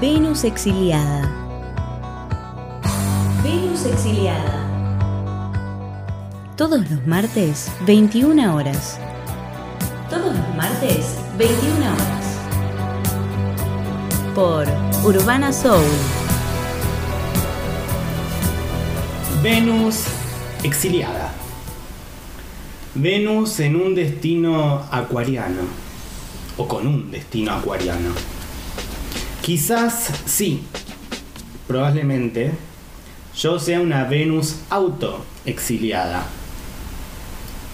Venus exiliada. Venus exiliada. Todos los martes, 21 horas. Todos los martes, 21 horas. Por Urbana Soul. Venus exiliada. Venus en un destino acuariano. O con un destino acuariano. Quizás sí, probablemente, yo sea una Venus autoexiliada.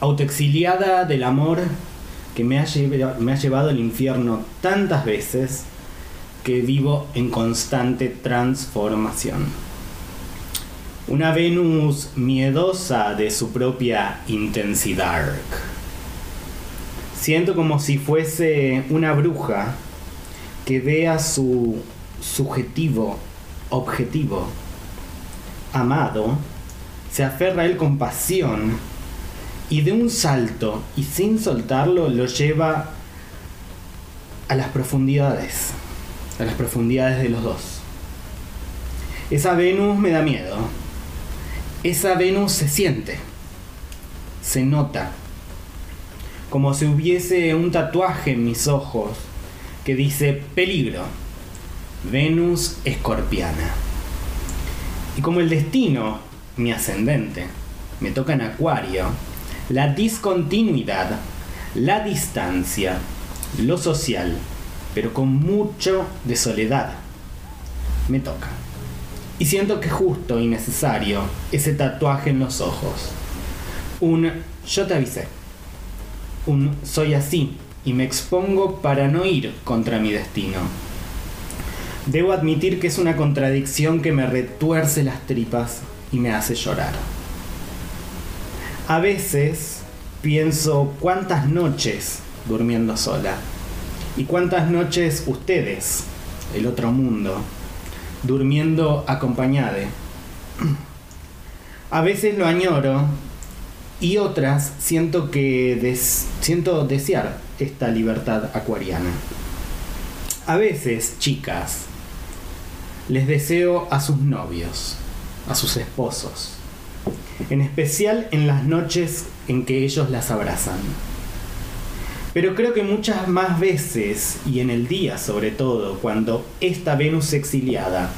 Autoexiliada del amor que me ha, lleva- me ha llevado al infierno tantas veces que vivo en constante transformación. Una Venus miedosa de su propia intensidad. Siento como si fuese una bruja que vea su subjetivo, objetivo, amado, se aferra a él con pasión y de un salto y sin soltarlo lo lleva a las profundidades, a las profundidades de los dos. Esa Venus me da miedo. Esa Venus se siente, se nota, como si hubiese un tatuaje en mis ojos que dice peligro, Venus escorpiana. Y como el destino, mi ascendente, me toca en acuario, la discontinuidad, la distancia, lo social, pero con mucho de soledad, me toca. Y siento que justo y necesario ese tatuaje en los ojos. Un yo te avisé. Un soy así y me expongo para no ir contra mi destino. Debo admitir que es una contradicción que me retuerce las tripas y me hace llorar. A veces pienso cuántas noches durmiendo sola y cuántas noches ustedes, el otro mundo, durmiendo acompañade. A veces lo añoro y otras siento que des- siento desear esta libertad acuariana. A veces, chicas, les deseo a sus novios, a sus esposos, en especial en las noches en que ellos las abrazan. Pero creo que muchas más veces, y en el día sobre todo, cuando esta Venus exiliada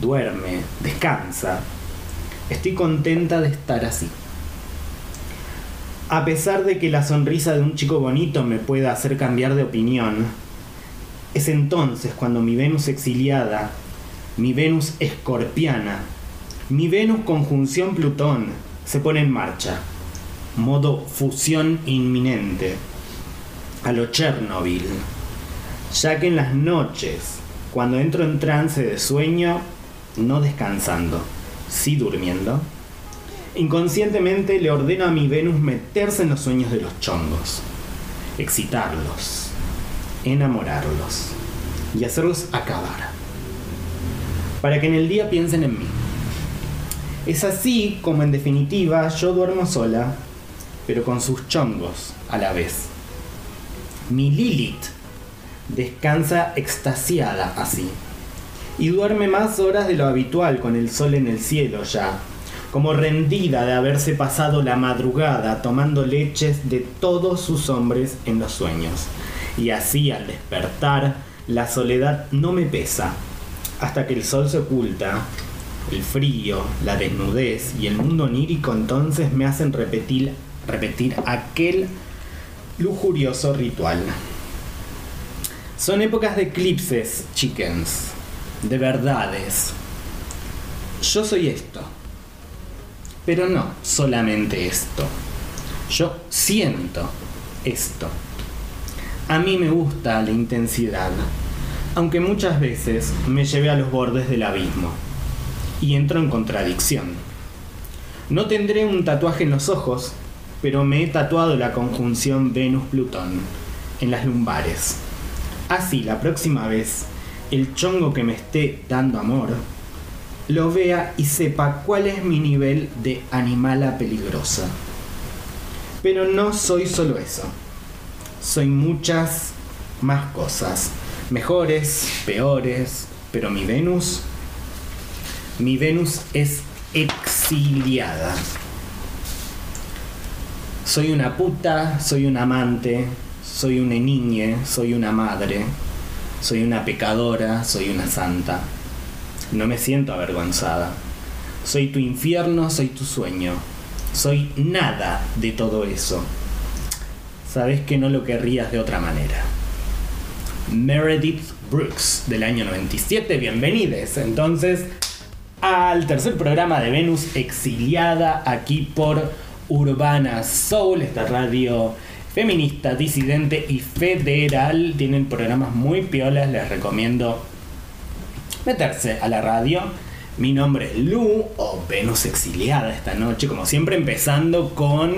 duerme, descansa, estoy contenta de estar así. A pesar de que la sonrisa de un chico bonito me pueda hacer cambiar de opinión, es entonces cuando mi Venus exiliada, mi Venus escorpiana, mi Venus conjunción Plutón se pone en marcha, modo fusión inminente, a lo Chernobyl, ya que en las noches, cuando entro en trance de sueño, no descansando, sí durmiendo, inconscientemente le ordeno a mi Venus meterse en los sueños de los chongos, excitarlos, enamorarlos y hacerlos acabar, para que en el día piensen en mí. Es así como en definitiva yo duermo sola, pero con sus chongos a la vez. Mi Lilith descansa extasiada así. Y duerme más horas de lo habitual con el sol en el cielo ya, como rendida de haberse pasado la madrugada tomando leches de todos sus hombres en los sueños. Y así al despertar, la soledad no me pesa, hasta que el sol se oculta, el frío, la desnudez y el mundo onírico entonces me hacen repetir, repetir aquel lujurioso ritual. Son épocas de eclipses, chickens, de verdades. Yo soy esto, pero no solamente esto. Yo siento esto. A mí me gusta la intensidad, aunque muchas veces me lleve a los bordes del abismo y entro en contradicción. No tendré un tatuaje en los ojos, pero me he tatuado la conjunción Venus-Plutón en las lumbares. Así la próxima vez el chongo que me esté dando amor lo vea y sepa cuál es mi nivel de animala peligrosa. Pero no soy solo eso. Soy muchas más cosas. Mejores, peores, pero mi Venus, mi Venus es exiliada. Soy una puta, soy un amante, soy una niña, soy una madre, soy una pecadora, soy una santa. No me siento avergonzada. Soy tu infierno, soy tu sueño. Soy nada de todo eso. Sabes que no lo querrías de otra manera. Meredith Brooks del año 97, bienvenides entonces al tercer programa de Venus exiliada aquí por Urbana Soul, esta radio feminista, disidente y federal. Tienen programas muy piolas, les recomiendo meterse a la radio. Mi nombre es Lu o Venus exiliada esta noche, como siempre empezando con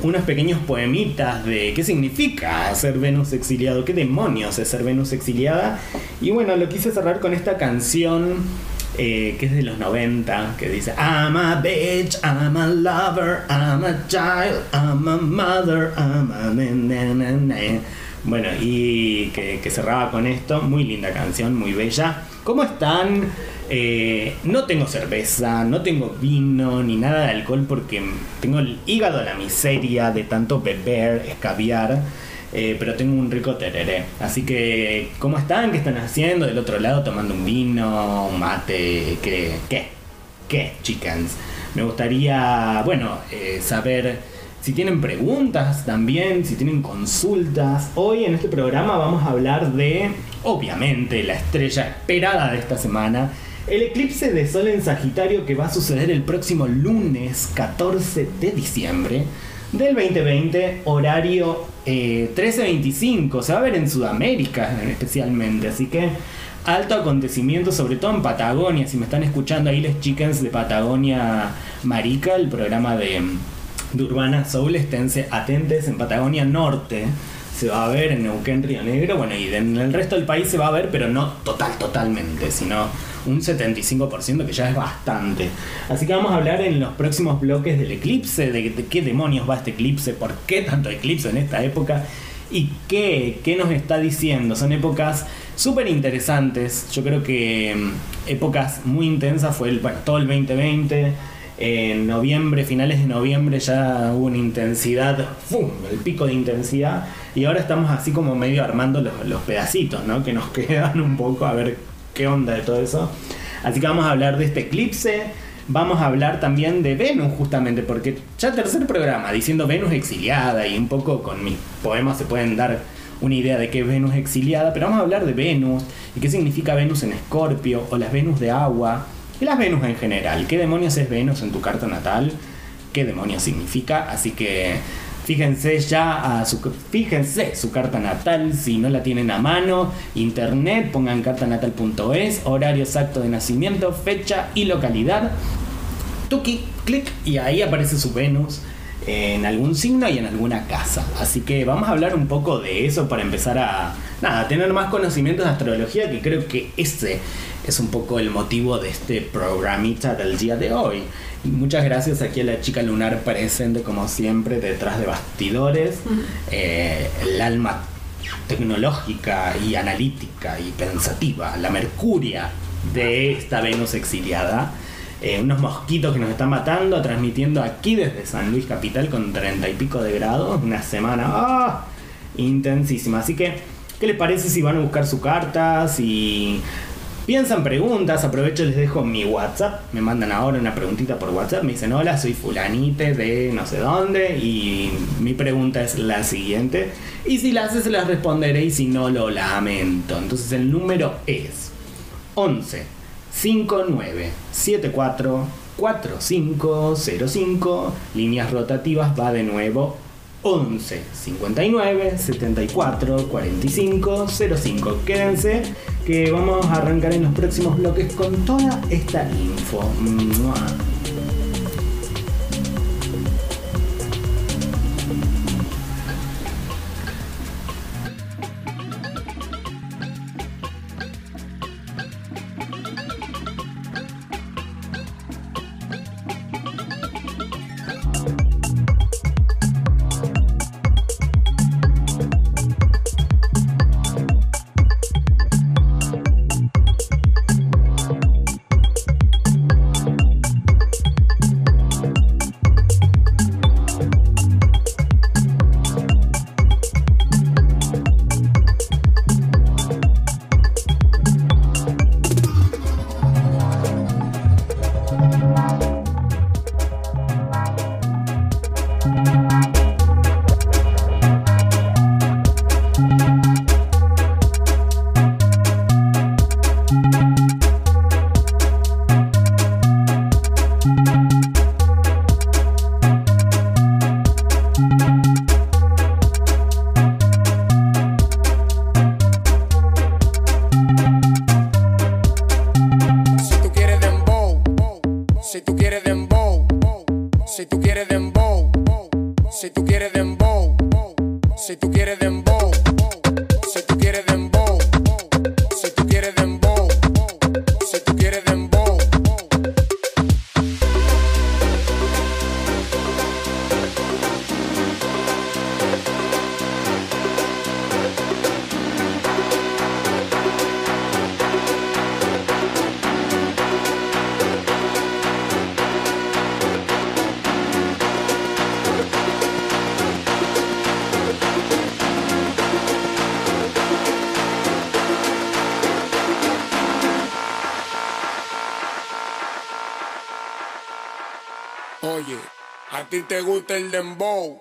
unos pequeños poemitas de qué significa ser Venus exiliado, qué demonios es ser Venus exiliada. Y bueno, lo quise cerrar con esta canción eh, que es de los 90, que dice I'm a bitch, I'm a lover, I'm a child, I'm a mother, I'm a... Bueno, y que cerraba con esto, muy linda canción, muy bella. ¿Cómo están? Eh, no tengo cerveza, no tengo vino ni nada de alcohol porque tengo el hígado a la miseria de tanto beber, escabiar. Eh, pero tengo un rico tereré. Así que, ¿cómo están? ¿Qué están haciendo? Del otro lado, tomando un vino, un mate, ¿qué? ¿Qué? ¿Qué, chickens? Me gustaría, bueno, eh, saber si tienen preguntas también, si tienen consultas. Hoy en este programa vamos a hablar de, obviamente, la estrella esperada de esta semana, el eclipse de Sol en Sagitario que va a suceder el próximo lunes 14 de diciembre del 2020, horario 13.25. Eh, Se va a ver en Sudamérica especialmente, así que alto acontecimiento, sobre todo en Patagonia. Si me están escuchando ahí les chickens de Patagonia Marica, el programa de, Urbana Soul, esténse atentes en Patagonia Norte se va a ver en Neuquén, Río Negro, bueno, y en el resto del país se va a ver, pero no total, totalmente, sino un 75% que ya es bastante. Así que vamos a hablar en los próximos bloques del eclipse, de, qué demonios va este eclipse, por qué tanto eclipse en esta época y qué, qué nos está diciendo. Son épocas súper interesantes, yo creo que mm, épocas muy intensas fue el, bueno, todo el 2020 en noviembre, finales de noviembre ya hubo una intensidad, ¡fum! el pico de intensidad, y ahora estamos así como medio armando los, los, pedacitos, ¿no? Que nos quedan un poco a ver qué onda de todo eso. Así que vamos a hablar de este eclipse, vamos a hablar también de Venus justamente, porque ya tercer programa diciendo Venus exiliada y un poco con mis poemas se pueden dar una idea de qué es Venus exiliada, pero vamos a hablar de Venus y qué significa Venus en Escorpio o las Venus de agua las Venus en general. ¿Qué demonios es Venus en tu carta natal? ¿Qué demonios significa? Así que fíjense ya a su fíjense su carta natal si no la tienen a mano, internet, pongan cartanatal.es, horario exacto de nacimiento, fecha y localidad. Tuki, clic y ahí aparece su Venus en algún signo y en alguna casa. Así que vamos a hablar un poco de eso para empezar a nada, tener más conocimientos de astrología, que creo que ese es un poco el motivo de este programita del día de hoy. Muchas gracias aquí a la chica lunar presente como siempre detrás de bastidores. Eh, el alma tecnológica y analítica y pensativa, la mercuria de esta Venus exiliada. Eh, unos mosquitos que nos están matando, transmitiendo aquí desde San Luis Capital con treinta y pico de grados, una semana ¡ah! intensísima. Así que, ¿qué les parece si van a buscar su carta? Si piensan preguntas, aprovecho les dejo mi WhatsApp, me mandan ahora una preguntita por WhatsApp, me dicen hola, soy fulanite de no sé dónde y mi pregunta es la siguiente. Y si la haces las responderé y si no lo lamento. Entonces el número es 11 59 74 4505 líneas rotativas va de nuevo 11 59 74 45 05. Quédense que vamos a arrancar en los próximos bloques con toda esta info. Dembow,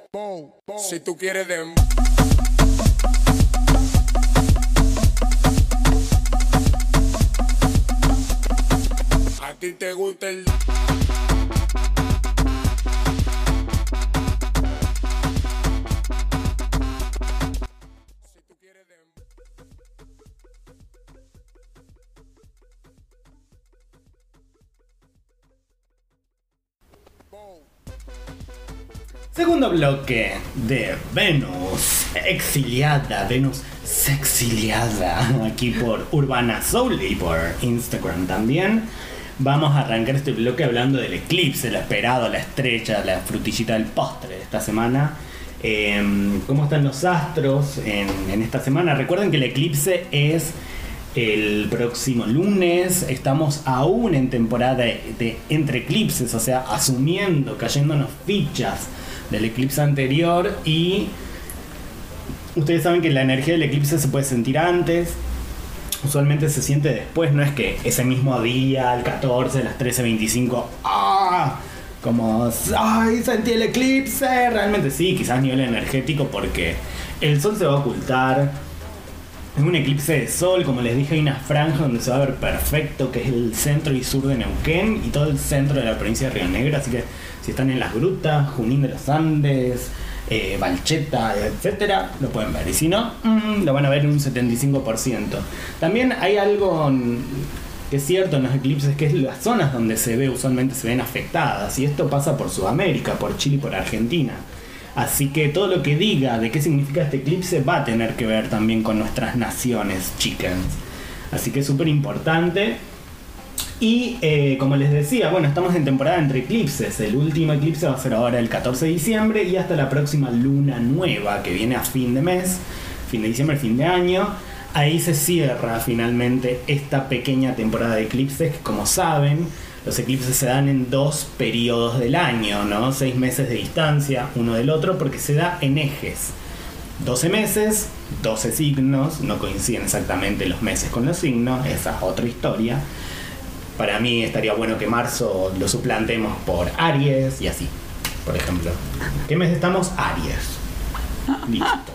si tú quieres dembow. Segundo bloque de Venus exiliada, Venus sexiliada, aquí por Urbana Soul y por Instagram también. Vamos a arrancar este bloque hablando del eclipse, lo esperado, la estrella, la frutillita del postre de esta semana. Em, ¿Cómo están los astros en, esta semana? Recuerden que el eclipse es el próximo lunes. Estamos aún en temporada de entre eclipses, o sea, asumiendo, cayéndonos fichas del eclipse anterior y ustedes saben que la energía del eclipse se puede sentir antes, usualmente se siente después, no es que ese mismo día, al 14, a las 13.25, ¡ah! Como, ¡ay! Sentí el eclipse. Realmente sí, quizás a nivel energético, porque el sol se va a ocultar. Es un eclipse de sol, como les dije, hay una franja donde se va a ver perfecto, que es el centro y sur de Neuquén y todo el centro de la provincia de Río Negro. Así que si están en las grutas, Junín de los Andes, eh, Valcheta, etcétera, lo pueden ver. Y si no, mm, lo van a ver en un 75%. También hay algo que es cierto en los eclipses, que es las zonas donde se ve, usualmente se ven afectadas. Y esto pasa por Sudamérica, por Chile y por Argentina. Así que todo lo que diga de qué significa este eclipse va a tener que ver también con nuestras naciones, chickens. Así que es súper importante. Y eh, como les decía, bueno, estamos en temporada entre eclipses. El último eclipse va a ser ahora el 14 de diciembre y hasta la próxima luna nueva que viene a fin de mes, fin de diciembre, fin de año. Ahí se cierra finalmente esta pequeña temporada de eclipses que como saben, los eclipses se dan en dos periodos del año, ¿no? Seis meses de distancia uno del otro porque se da en ejes. 12 meses, 12 signos, no coinciden exactamente los meses con los signos, esa es otra historia. Para mí estaría bueno que marzo lo suplantemos por Aries y así, por ejemplo. ¿Qué mes estamos? Aries. Listo.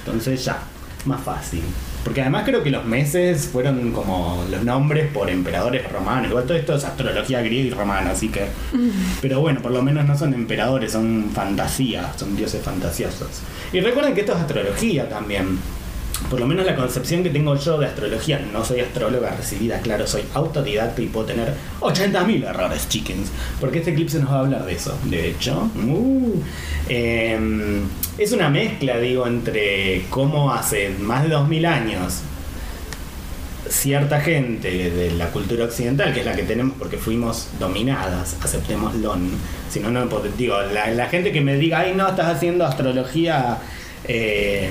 Entonces ya, más fácil. Porque además creo que los meses fueron como los nombres por emperadores romanos. Igual todo esto es astrología griega y romana, así que... Pero bueno, por lo menos no son emperadores, son fantasías, son dioses fantasiosos. Y recuerden que esto es astrología también. Por lo menos la concepción que tengo yo de astrología, no soy astróloga recibida, claro, soy autodidacta y puedo tener 80.000 errores, chickens. Porque este eclipse nos va a hablar de eso, de hecho. Uh, eh, es una mezcla, digo, entre cómo hace más de 2000 años cierta gente de la cultura occidental, que es la que tenemos porque fuimos dominadas, aceptémoslo. Si no, no, digo, la, la gente que me diga, ay, no, estás haciendo astrología eh,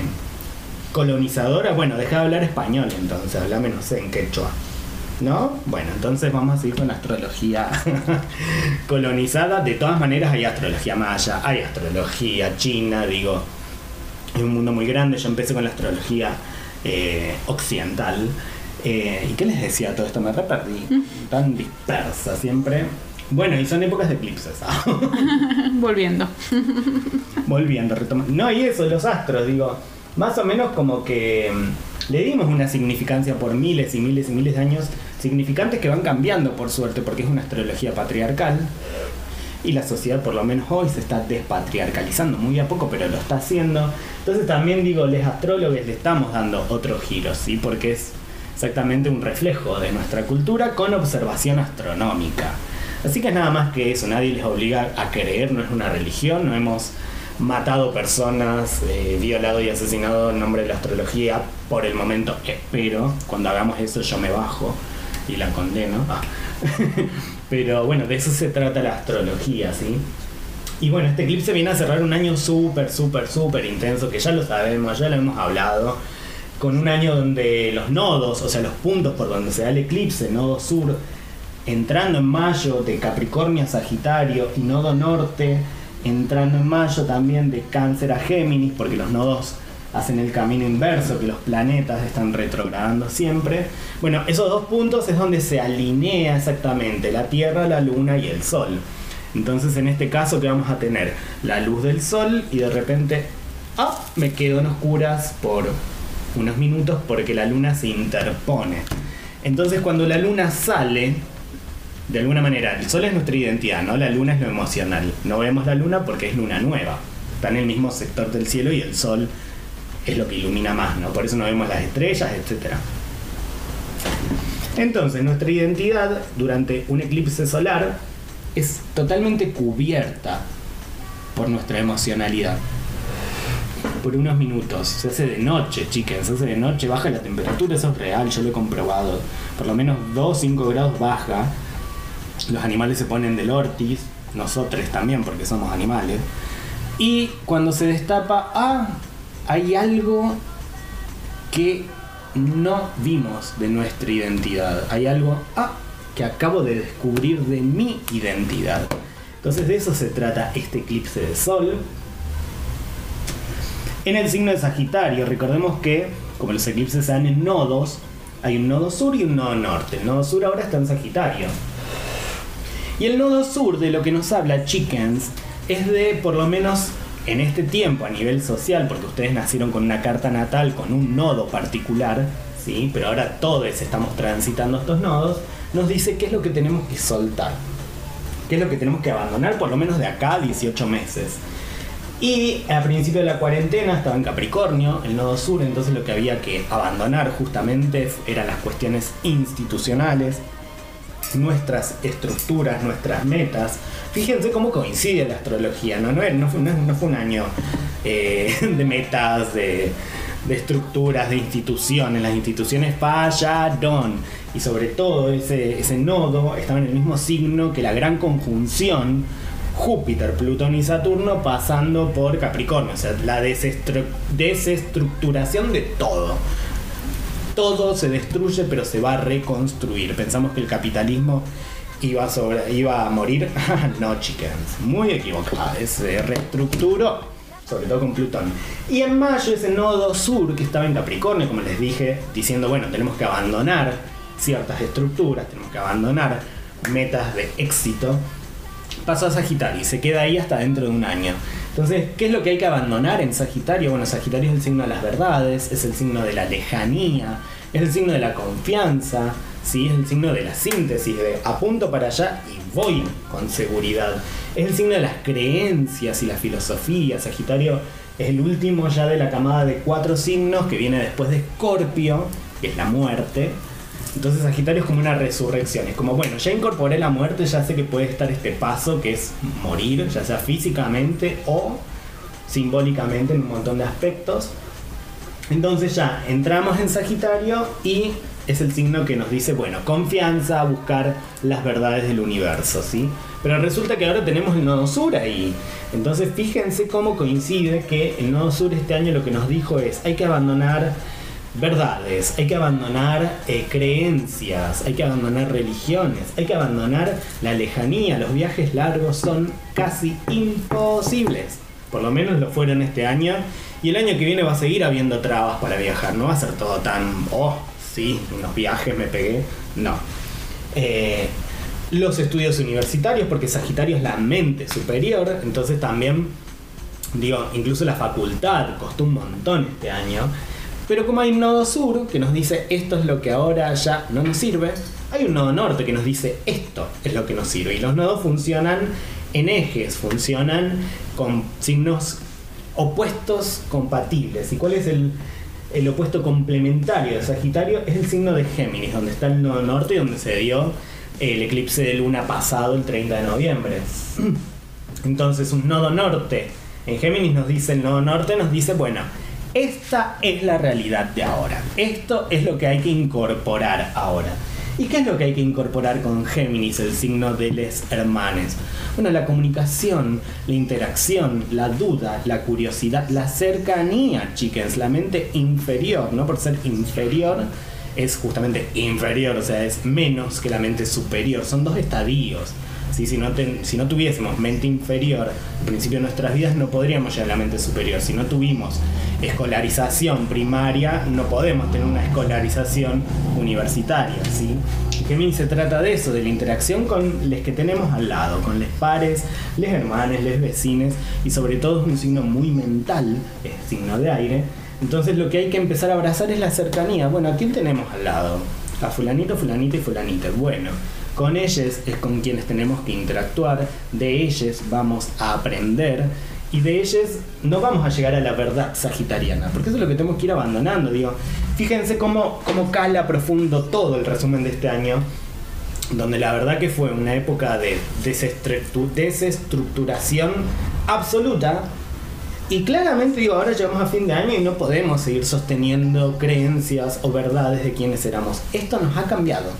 colonizadora, bueno, deja de hablar español entonces, hablame, no sé, en quechua. ¿No? Bueno, entonces vamos a seguir con la astrología colonizada. De todas maneras hay astrología maya, hay astrología china, digo, es un mundo muy grande. Yo empecé con la astrología eh, occidental. Eh, ¿Y qué les decía todo esto? Me re perdí. Tan dispersa siempre. Bueno, y son épocas de eclipses. Volviendo. Volviendo, retomando. No, y eso, los astros, digo, más o menos como que mm, le dimos una significancia por miles y miles y miles de años, significantes que van cambiando por suerte, porque es una astrología patriarcal. Y la sociedad, por lo menos hoy, se está despatriarcalizando muy a poco, pero lo está haciendo. Entonces también digo, les astrólogos le estamos dando otro giro, ¿sí? Porque es exactamente un reflejo de nuestra cultura con observación astronómica. Así que es nada más que eso, nadie les obliga a creer, no es una religión, no hemos matado personas, eh, violado y asesinado en nombre de la astrología. Por el momento espero, cuando hagamos eso yo me bajo y la condeno. Ah. Pero bueno, de eso se trata la astrología, ¿sí? Y bueno, este eclipse viene a cerrar un año súper, súper, súper intenso, que ya lo sabemos, ya lo hemos hablado, con un año donde los nodos, o sea, los puntos por donde se da el eclipse, nodo sur, entrando en mayo de Capricornio a Sagitario y nodo norte, entrando en mayo también de Cáncer a Géminis, porque los nodos hacen el camino inverso, que los planetas están retrogradando siempre. Bueno, esos dos puntos es donde se alinea exactamente la Tierra, la Luna y el Sol. Entonces en este caso que vamos a tener la luz del Sol y de repente, ah, me quedo en oscuras por unos minutos porque la Luna se interpone. Entonces cuando la Luna sale, de alguna manera, el Sol es nuestra identidad, ¿no? La Luna es lo emocional. No vemos la Luna porque es luna nueva. Está en el mismo sector del cielo y el Sol es lo que ilumina más, ¿no? Por eso no vemos las estrellas, etc. Entonces, nuestra identidad durante un eclipse solar es totalmente cubierta por nuestra emocionalidad. Por unos minutos. Se hace de noche, chicas. Se hace de noche, baja la temperatura, eso es real, yo lo he comprobado. Por lo menos 2 5 grados baja. Los animales se ponen del ortiz, nosotros también, porque somos animales. Y cuando se destapa, ah, hay algo que no vimos de nuestra identidad. Hay algo ah, que acabo de descubrir de mi identidad. Entonces de eso se trata este eclipse de sol. En el signo de Sagitario, recordemos que como los eclipses se dan en nodos, hay un nodo sur y un nodo norte. El nodo sur ahora está en Sagitario. Y el nodo sur de lo que nos habla Chickens es de por lo menos en este tiempo a nivel social, porque ustedes nacieron con una carta natal con un nodo particular, ¿sí? pero ahora todos estamos transitando estos nodos, nos dice qué es lo que tenemos que soltar, qué es lo que tenemos que abandonar por lo menos de acá a 18 meses. Y al principio de la cuarentena estaba en Capricornio, el nodo sur, entonces lo que había que abandonar justamente eran las cuestiones institucionales, nuestras estructuras, nuestras metas. Fíjense cómo coincide la astrología, ¿no? No, no, fue, no fue, un año eh, de metas, de, estructuras, de instituciones. Las instituciones fallaron. Y sobre todo ese, ese nodo estaba en el mismo signo que la gran conjunción Júpiter, Plutón y Saturno pasando por Capricornio. O sea, la desestructuración de todo todo se destruye pero se va a reconstruir. Pensamos que el capitalismo iba a, morir. no, chickens, muy equivocado. Se reestructuró, sobre todo con Plutón. Y en mayo ese nodo sur que estaba en Capricornio, como les dije, diciendo, bueno, tenemos que abandonar ciertas estructuras, tenemos que abandonar metas de éxito, pasó a Sagitario y se queda ahí hasta dentro de un año. Entonces, ¿qué es lo que hay que abandonar en Sagitario? Bueno, Sagitario es el signo de las verdades, es el signo de la lejanía, es el signo de la confianza, ¿sí? es el signo de la síntesis, de apunto para allá y voy con seguridad. Es el signo de las creencias y la filosofía. Sagitario es el último ya de la camada de cuatro signos que viene después de Escorpio, que es la muerte. Entonces Sagitario es como una resurrección, es como, bueno, ya incorporé la muerte, ya sé que puede estar este paso que es morir, ya sea físicamente o simbólicamente en un montón de aspectos. Entonces ya entramos en Sagitario y es el signo que nos dice, bueno, confianza, buscar las verdades del universo, ¿sí? Pero resulta que ahora tenemos el nodo sur ahí. Entonces fíjense cómo coincide que el nodo sur este año lo que nos dijo es, hay que abandonar verdades, hay que abandonar eh, creencias, hay que abandonar religiones, hay que abandonar la lejanía, los viajes largos son casi imposibles, por lo menos lo fueron este año, y el año que viene va a seguir habiendo trabas para viajar, no va a ser todo tan, oh, sí, unos viajes me pegué, no. Eh, los estudios universitarios, porque Sagitario es la mente superior, entonces también, digo, incluso la facultad costó un montón este año. Pero como hay un nodo sur que nos dice esto es lo que ahora ya no nos sirve, hay un nodo norte que nos dice esto es lo que nos sirve. Y los nodos funcionan en ejes, funcionan con signos opuestos compatibles. ¿Y cuál es el, el opuesto complementario de Sagitario? Es el signo de Géminis, donde está el nodo norte y donde se dio el eclipse de luna pasado el 30 de noviembre. Entonces un nodo norte En Géminis nos dice el nodo norte, nos dice, bueno, esta es la realidad de ahora. Esto es lo que hay que incorporar ahora. ¿Y qué es lo que hay que incorporar con Géminis, el signo de les hermanes? Bueno, la comunicación, la interacción, la duda, la curiosidad, la cercanía, chickens, la mente inferior, no por ser inferior es justamente inferior, o sea, es menos que la mente superior, son dos estadios. Si, no si no tuviésemos mente inferior al principio de nuestras vidas, no podríamos llegar a la mente superior. Si no tuvimos escolarización primaria, no podemos tener una escolarización universitaria. ¿sí? Gemini se trata de eso, de la interacción con los que tenemos al lado, con los pares, les hermanos, les vecines, y sobre todo es un signo muy mental, es signo de aire. Entonces lo que hay que empezar a abrazar es la cercanía. Bueno, ¿a quién tenemos al lado? A fulanito, fulanita y fulanita. Bueno, con ellos es con quienes tenemos que interactuar, de ellos vamos a aprender y de ellos no vamos a llegar a la verdad sagitariana, porque eso es lo que tenemos que ir abandonando. Digo, fíjense cómo, cómo cala profundo todo el resumen de este año, donde la verdad que fue una época de desestructuración absoluta. Y claramente digo, ahora llegamos a fin de año y no podemos seguir sosteniendo creencias o verdades de quienes éramos. Esto nos ha cambiado.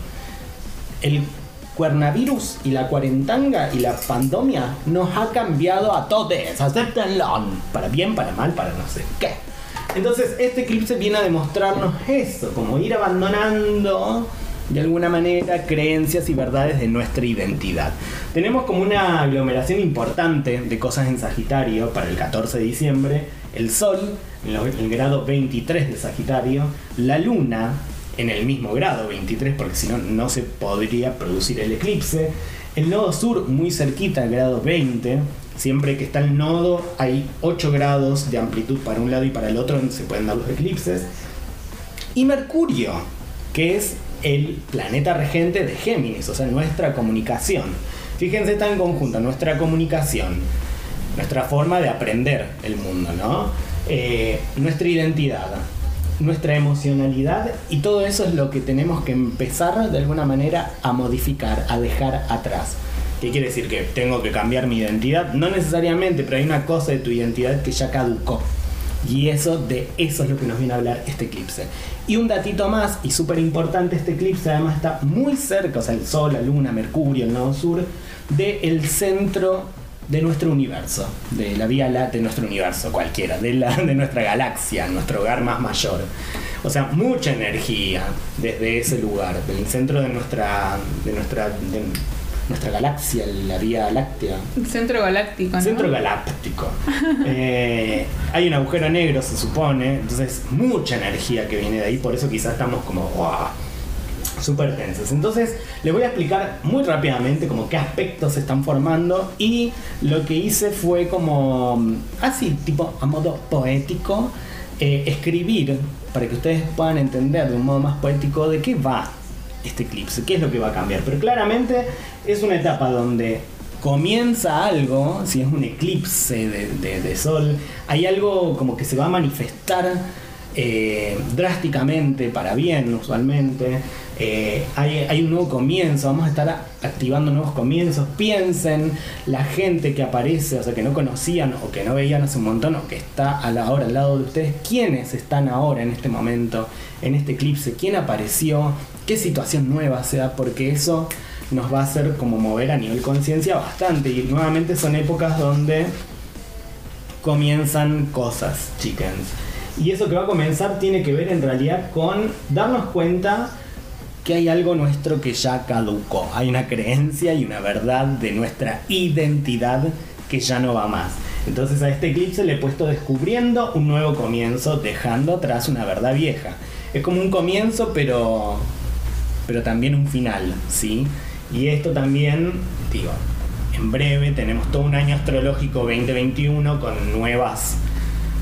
Cuernavirus y la cuarentanga y la pandemia nos ha cambiado a todos, acéptenlo, para bien, para mal, para no sé qué. Entonces este eclipse viene a demostrarnos eso, como ir abandonando de alguna manera creencias y verdades de nuestra identidad. Tenemos como una aglomeración importante de cosas en Sagitario para el 14 de diciembre, el Sol en el grado 23 de Sagitario, la Luna en el mismo grado, 23, porque si no, no se podría producir el eclipse. El nodo sur muy cerquita, grado 20. Siempre que está el nodo hay 8 grados de amplitud para un lado y para el otro donde se pueden dar los eclipses. Y Mercurio, que es el planeta regente de Géminis, o sea, nuestra comunicación. Fíjense, está en conjunto nuestra comunicación, nuestra forma de aprender el mundo, ¿no? Eh, nuestra identidad, nuestra emocionalidad y todo eso es lo que tenemos que empezar de alguna manera a modificar, a dejar atrás. ¿Qué quiere decir? Que tengo que cambiar mi identidad. No necesariamente, pero hay una cosa de tu identidad que ya caducó. Y eso, de eso es lo que nos viene a hablar este eclipse. Y un datito más, y súper importante, este eclipse además está muy cerca, o sea, el Sol, la Luna, Mercurio, el Nodo Sur, del centro de nuestro universo, de la vía láctea de nuestro universo, cualquiera, de, la, de nuestra galaxia, nuestro hogar más mayor. O sea, mucha energía desde ese lugar, del centro de nuestra, de nuestra, de nuestra galaxia, la vía láctea. El centro galáctico, ¿no? Centro galáctico. Eh, hay un agujero negro, se supone, entonces mucha energía que viene de ahí, por eso quizás estamos como, wow, súper tensas. Entonces, les voy a explicar muy rápidamente como qué aspectos se están formando y lo que hice fue como, así, tipo a modo poético, eh, escribir para que ustedes puedan entender de un modo más poético de qué va este eclipse, qué es lo que va a cambiar. Pero claramente es una etapa donde comienza algo, si es un eclipse de, de sol, hay algo como que se va a manifestar eh, drásticamente para bien usualmente. Eh, hay, un nuevo comienzo, vamos a estar activando nuevos comienzos. Piensen la gente que aparece, o sea, que no conocían o que no veían hace un montón o que está a la hora al lado de ustedes. ¿Quiénes están ahora en este momento, en este eclipse? ¿Quién apareció? ¿Qué situación nueva se da? Porque eso nos va a hacer como mover a nivel conciencia bastante. Y nuevamente son épocas donde comienzan cosas, chickens. Y eso que va a comenzar tiene que ver en realidad con darnos cuenta que hay algo nuestro que ya caducó. Hay una creencia y una verdad de nuestra identidad que ya no va más. Entonces a este eclipse le he puesto descubriendo un nuevo comienzo, dejando atrás una verdad vieja. Es como un comienzo, pero, pero también un final, ¿sí? Y esto también, digo, en breve tenemos todo un año astrológico 2021 con nuevas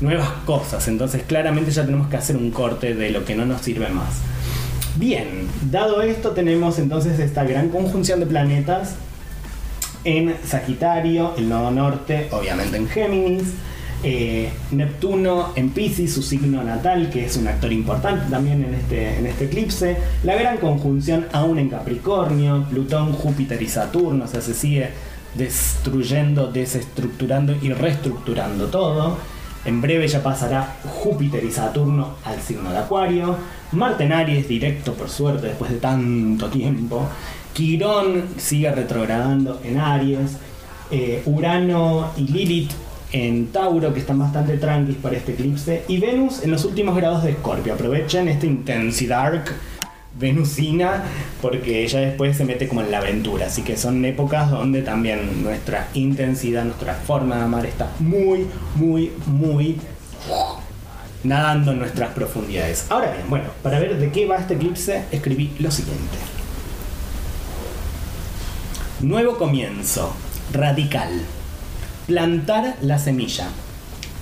nuevas cosas. Entonces claramente ya tenemos que hacer un corte de lo que no nos sirve más. Bien, dado esto tenemos entonces esta gran conjunción de planetas en Sagitario, el nodo norte, obviamente en Géminis, eh, Neptuno en Pisces, su signo natal, que es un actor importante también en este, en este eclipse, la gran conjunción aún en Capricornio, Plutón, Júpiter y Saturno, o sea, se sigue destruyendo, desestructurando y reestructurando todo. En breve ya pasará Júpiter y Saturno al signo de Acuario. Marte en Aries directo, por suerte, después de tanto tiempo. Quirón sigue retrogradando en Aries. Eh, Urano y Lilith en Tauro, que están bastante tranquis para este eclipse. Y Venus en los últimos grados de Escorpio. Aprovechen esta intensidad venusina porque ella después se mete como en la aventura. Así que son épocas donde también nuestra intensidad, nuestra forma de amar está muy, muy, muy nadando en nuestras profundidades. Ahora bien, bueno, para ver de qué va este eclipse, escribí lo siguiente. Nuevo comienzo, radical. Plantar la semilla,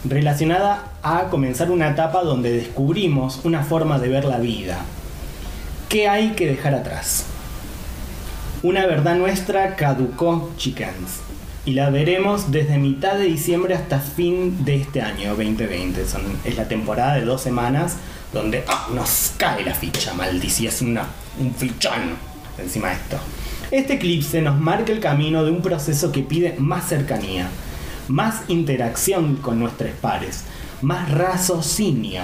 relacionada a comenzar una etapa donde descubrimos una forma de ver la vida. ¿Qué hay que dejar atrás? Una verdad nuestra caducó, chickens, y la veremos desde mitad de diciembre hasta fin de este año 2020. Son, es la temporada de dos semanas donde ah, nos cae la ficha, maldición, es una, un fichón encima de esto. Este eclipse nos marca el camino de un proceso que pide más cercanía, más interacción con nuestros pares, más raciocinio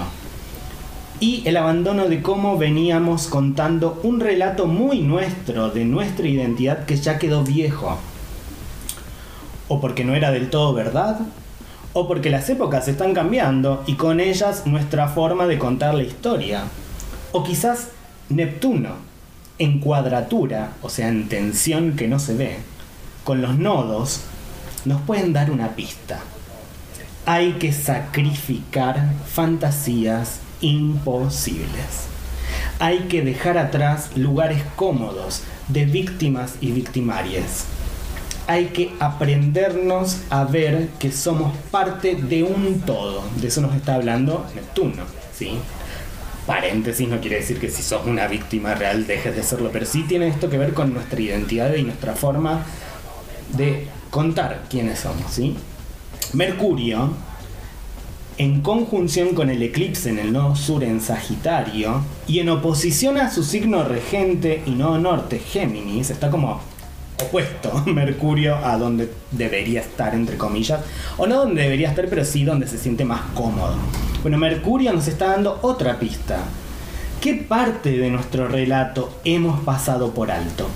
y el abandono de cómo veníamos contando un relato muy nuestro de nuestra identidad que ya quedó viejo. O porque no era del todo verdad, o porque las épocas están cambiando y con ellas nuestra forma de contar la historia. O quizás Neptuno, en cuadratura, o sea, en tensión que no se ve, con los nodos, nos pueden dar una pista. Hay que sacrificar fantasías imposibles. Hay que dejar atrás lugares cómodos de víctimas y victimarias. Hay que aprendernos a ver que somos parte de un todo. De eso nos está hablando Neptuno. Paréntesis no quiere decir que si sos una víctima real dejes de serlo, pero sí tiene esto que ver con nuestra identidad y nuestra forma de contar quiénes somos. Mercurio, en conjunción con el eclipse en el nodo sur en Sagitario, y en oposición a su signo regente y nodo norte, Géminis, está como opuesto Mercurio a donde debería estar, entre comillas, o no donde debería estar, pero sí donde se siente más cómodo. Bueno, Mercurio nos está dando otra pista. ¿Qué parte de nuestro relato hemos pasado por alto?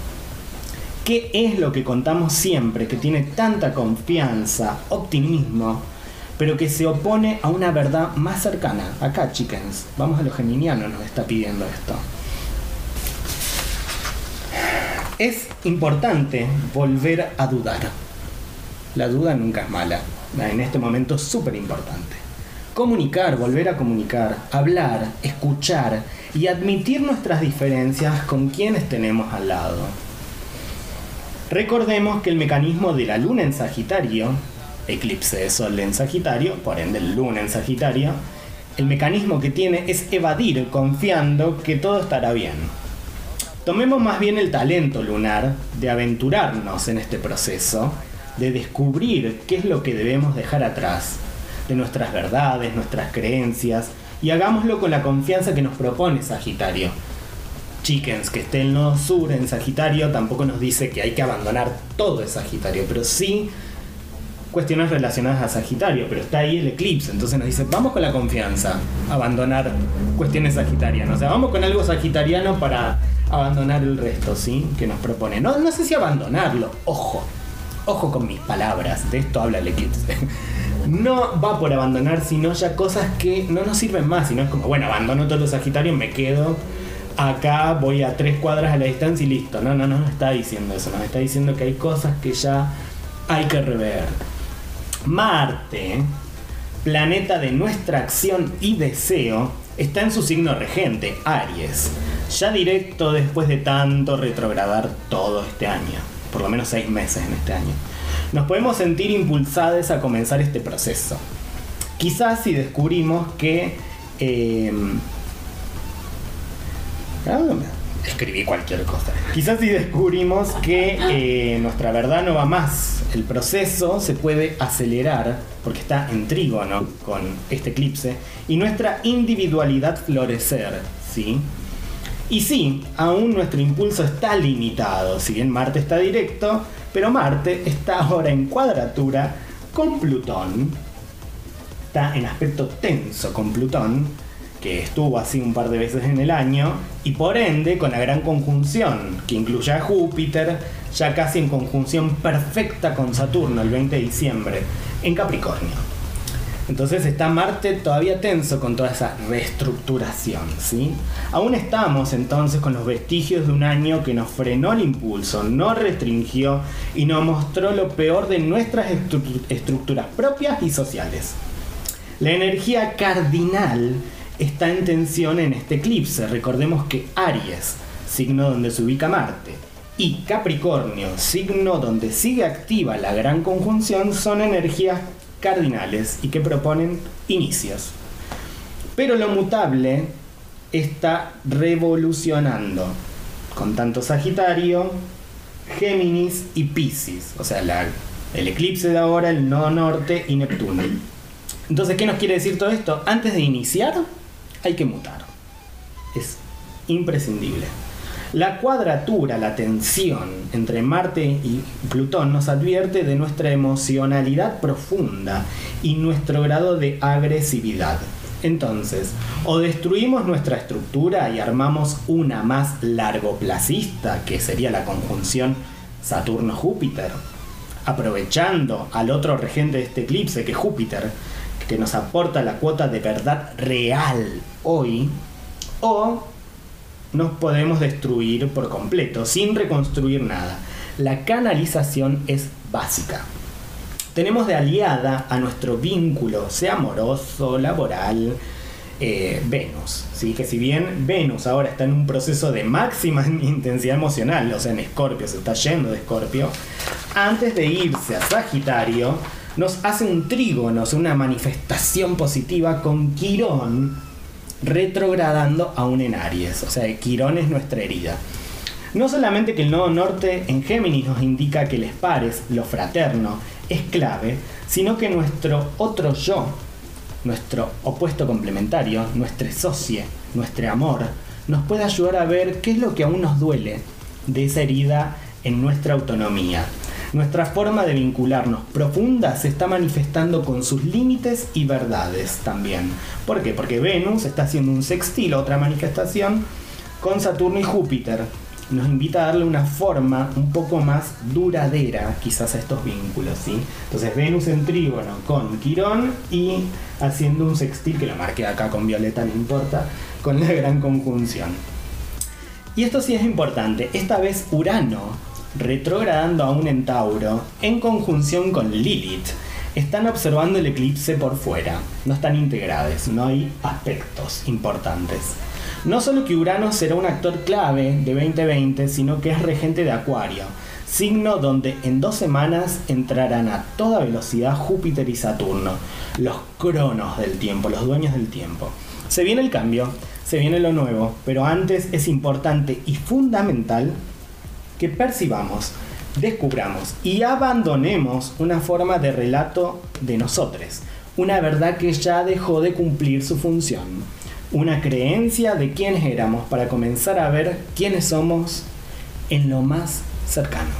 ¿Qué es lo que contamos siempre que tiene tanta confianza, optimismo, pero que se opone a una verdad más cercana? Acá, chickens, vamos a lo geminiano, nos está pidiendo esto. Es importante volver a dudar. La duda nunca es mala. En este momento es súper importante. Comunicar, volver a comunicar, hablar, escuchar y admitir nuestras diferencias con quienes tenemos al lado. Recordemos que el mecanismo de la luna en Sagitario, eclipse de sol en Sagitario, por ende luna en Sagitario, el mecanismo que tiene es evadir confiando que todo estará bien. Tomemos más bien el talento lunar de aventurarnos en este proceso, de descubrir qué es lo que debemos dejar atrás, de nuestras verdades, nuestras creencias, y hagámoslo con la confianza que nos propone Sagitario, Chickens, que esté el nodo sur en Sagitario, tampoco nos dice que hay que abandonar todo el Sagitario, pero sí cuestiones relacionadas a Sagitario, pero está ahí el eclipse, entonces nos dice, vamos con la confianza, abandonar cuestiones sagitarianas, o sea, vamos con algo sagitariano para abandonar el resto, ¿sí? Que nos propone. No, no sé si abandonarlo, ojo, ojo con mis palabras, de esto habla el eclipse. No va por abandonar, sino ya cosas que no nos sirven más, sino es como, bueno, abandono todos los Sagitarios, me quedo acá voy a tres cuadras a la distancia y listo. No, no, no, no está diciendo eso. Nos está diciendo que hay cosas que ya hay que rever. Marte, planeta de nuestra acción y deseo, está en su signo regente, Aries. Ya directo después de tanto retrogradar todo este año. Por lo menos seis meses en este año. Nos podemos sentir impulsados a comenzar este proceso. Quizás si descubrimos que... Eh, escribí cualquier cosa. Quizás si descubrimos que eh, nuestra verdad no va más, el proceso se puede acelerar porque está en trígono con este eclipse y nuestra individualidad florecer, ¿sí? Y sí, aún nuestro impulso está limitado, si bien Marte está directo, pero Marte está ahora en cuadratura con Plutón. Está en aspecto tenso con Plutón, que estuvo así un par de veces en el año, y por ende con la gran conjunción, que incluye a Júpiter, ya casi en conjunción perfecta con Saturno el 20 de diciembre, en Capricornio. Entonces está Marte todavía tenso con toda esa reestructuración, ¿sí? Aún estamos entonces con los vestigios de un año que nos frenó el impulso, nos restringió y nos mostró lo peor de nuestras estructuras propias y sociales. La energía cardinal está en tensión en este eclipse. Recordemos que Aries, signo donde se ubica Marte, y Capricornio, signo donde sigue activa la gran conjunción, son energías cardinales y que proponen inicios. Pero lo mutable está revolucionando con tanto Sagitario, Géminis y Pisces, o sea, el eclipse de ahora, el nodo norte y Neptuno. Entonces, ¿qué nos quiere decir todo esto? Antes de iniciar, hay que mutar. Es imprescindible. La cuadratura, la tensión entre Marte y Plutón nos advierte de nuestra emocionalidad profunda y nuestro grado de agresividad. Entonces, o destruimos nuestra estructura y armamos una más largoplacista, que sería la conjunción Saturno-Júpiter, aprovechando al otro regente de este eclipse, que es Júpiter, que nos aporta la cuota de verdad real hoy, o nos podemos destruir por completo, sin reconstruir nada. La canalización es básica. Tenemos de aliada a nuestro vínculo, sea amoroso, laboral, eh, Venus. ¿sí? Que si bien Venus ahora está en un proceso de máxima intensidad emocional, o sea, en Escorpio, se está yendo de Escorpio, antes de irse a Sagitario, nos hace un trígono, una manifestación positiva con Quirón retrogradando aún en Aries. O sea, Quirón es nuestra herida. No solamente que el nodo norte en Géminis nos indica que les pares, lo fraterno, es clave, sino que nuestro otro yo, nuestro opuesto complementario, nuestro socio, nuestro amor, nos puede ayudar a ver qué es lo que aún nos duele de esa herida en nuestra autonomía, nuestra forma de vincularnos profunda se está manifestando con sus límites y verdades también. ¿Por qué? Porque Venus está haciendo un sextil, otra manifestación, con Saturno y Júpiter. Nos invita a darle una forma un poco más duradera quizás a estos vínculos, ¿sí? Entonces Venus en trígono con Quirón y haciendo un sextil, que lo marqué acá con Violeta, no importa, con la gran conjunción. Y esto sí es importante, esta vez Urano retrogradando aún en Tauro, en conjunción con Lilith, están observando el eclipse por fuera, no están integrados, no hay aspectos importantes. No solo que Urano será un actor clave de 2020, sino que es regente de Acuario, signo donde en dos semanas entrarán a toda velocidad Júpiter y Saturno, los cronos del tiempo, los dueños del tiempo. Se viene el cambio, se viene lo nuevo, pero antes es importante y fundamental que percibamos, descubramos y abandonemos una forma de relato de nosotros, una verdad que ya dejó de cumplir su función, una creencia de quiénes éramos para comenzar a ver quiénes somos en lo más cercano.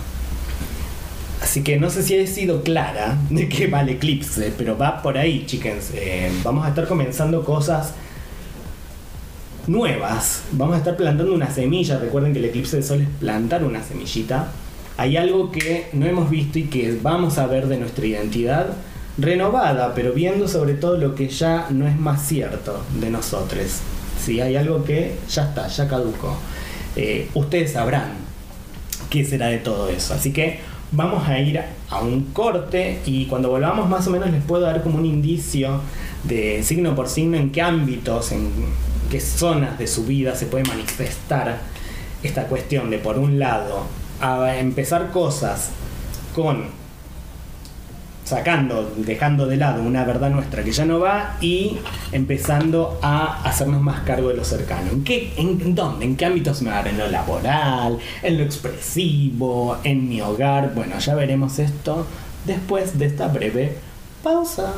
Así que no sé si he sido clara de qué va el eclipse, pero va por ahí, chickens. Eh, vamos a estar comenzando cosas nuevas. Vamos a estar plantando una semilla. Recuerden que el eclipse de sol es plantar una semillita. Hay algo que no hemos visto y que vamos a ver de nuestra identidad renovada, pero viendo sobre todo lo que ya no es más cierto de nosotros. Si hay algo que ya está, ya caducó. Eh, ustedes sabrán qué será de todo eso. Así que vamos a ir a un corte y cuando volvamos más o menos les puedo dar como un indicio de signo por signo en qué ámbitos, qué zonas de su vida se puede manifestar esta cuestión de, por un lado, a empezar cosas con sacando, dejando de lado una verdad nuestra que ya no va y empezando a hacernos más cargo de lo cercano. ¿En, qué, en dónde? ¿En qué ámbitos me va a dar? ¿En lo laboral? ¿En lo expresivo? ¿En mi hogar? Bueno, ya veremos esto después de esta breve pausa.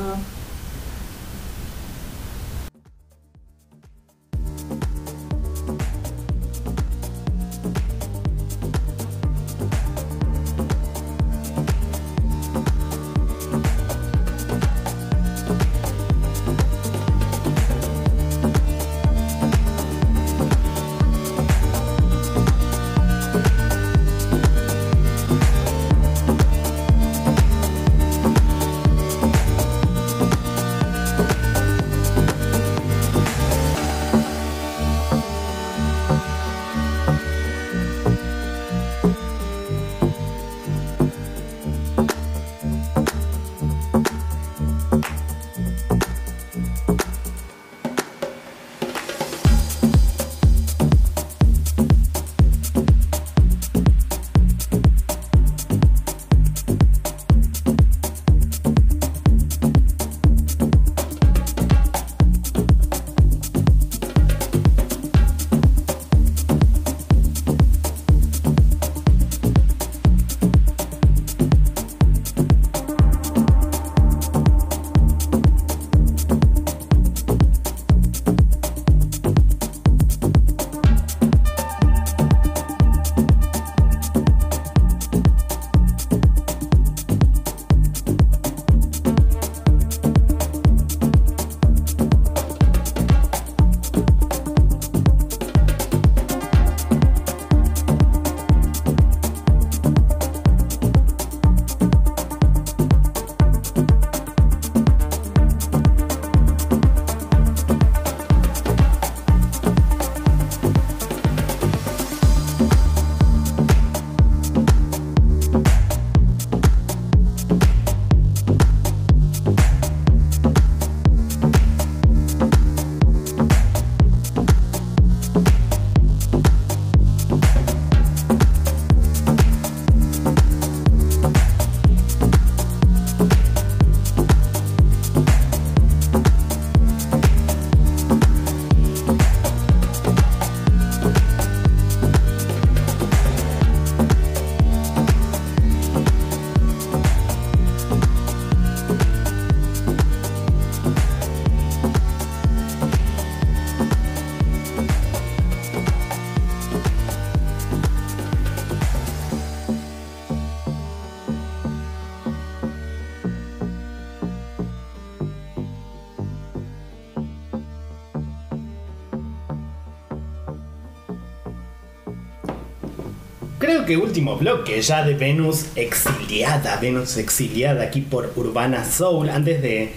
Creo que último bloque ya de Venus exiliada, Venus exiliada aquí por Urbana Soul. Antes de,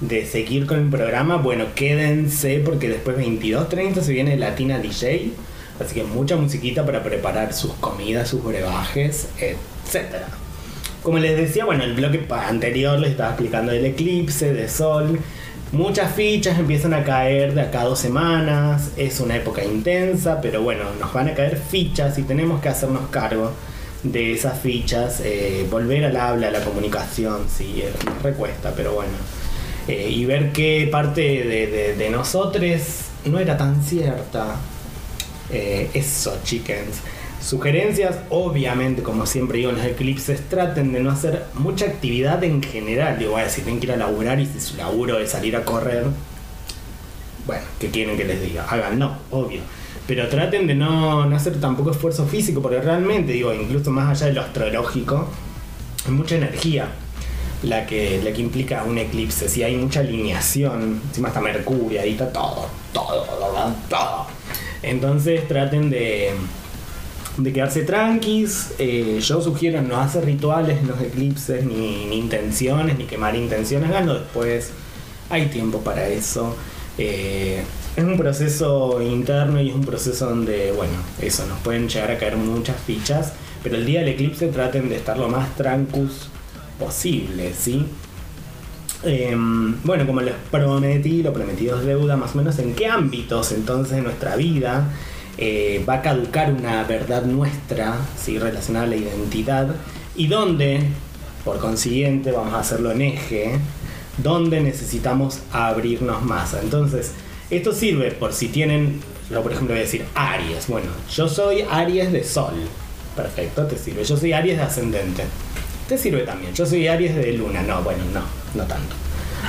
de seguir con el programa, bueno, quédense porque después 22.30 se viene Latina DJ. Así que mucha musiquita para preparar sus comidas, sus brebajes, etcétera. Como les decía, bueno, el bloque anterior les estaba explicando el eclipse de sol. Muchas fichas empiezan a caer de acá a dos semanas. Es una época intensa, pero bueno, nos van a caer fichas y tenemos que hacernos cargo de esas fichas. eh, volver al habla, a la comunicación, sí, nos recuesta, pero bueno. Eh, y ver qué parte de, de- de nosotros no era tan cierta. Eh, eso, chickens. Sugerencias, obviamente, como siempre digo en los eclipses, traten de no hacer mucha actividad en general. Digo, vaya, si tienen que ir a laburar y si su laburo es salir a correr, bueno, ¿qué quieren que les diga? Háganlo, obvio. Pero traten de no, no hacer tampoco esfuerzo físico, porque realmente, digo, incluso más allá de lo astrológico, hay mucha energía la que, la que implica un eclipse. Si hay mucha alineación, encima está Mercurio, ahí está todo, todo, todo, todo. Entonces traten de, de quedarse tranquis. Eh, yo sugiero no hacer rituales en los eclipses, ni, intenciones, ni quemar intenciones. Háganlo después. Hay tiempo para eso. Eh, es un proceso interno y es un proceso donde, bueno, eso, nos pueden llegar a caer muchas fichas. Pero el día del eclipse traten de estar lo más trancus posible, ¿sí? Em, bueno, como les prometí, lo prometido es deuda, más o menos en qué ámbitos entonces de nuestra vida eh, va a caducar una verdad nuestra, ¿sí? relacionada a la identidad, y dónde, por consiguiente, vamos a hacerlo en eje, dónde necesitamos abrirnos más. Entonces, esto sirve por si tienen, yo por ejemplo voy a decir Aries, bueno, yo soy Aries de Sol, perfecto, te sirve, yo soy Aries de Ascendente. Te sirve también. Yo soy Aries de Luna. No, bueno, no, no tanto.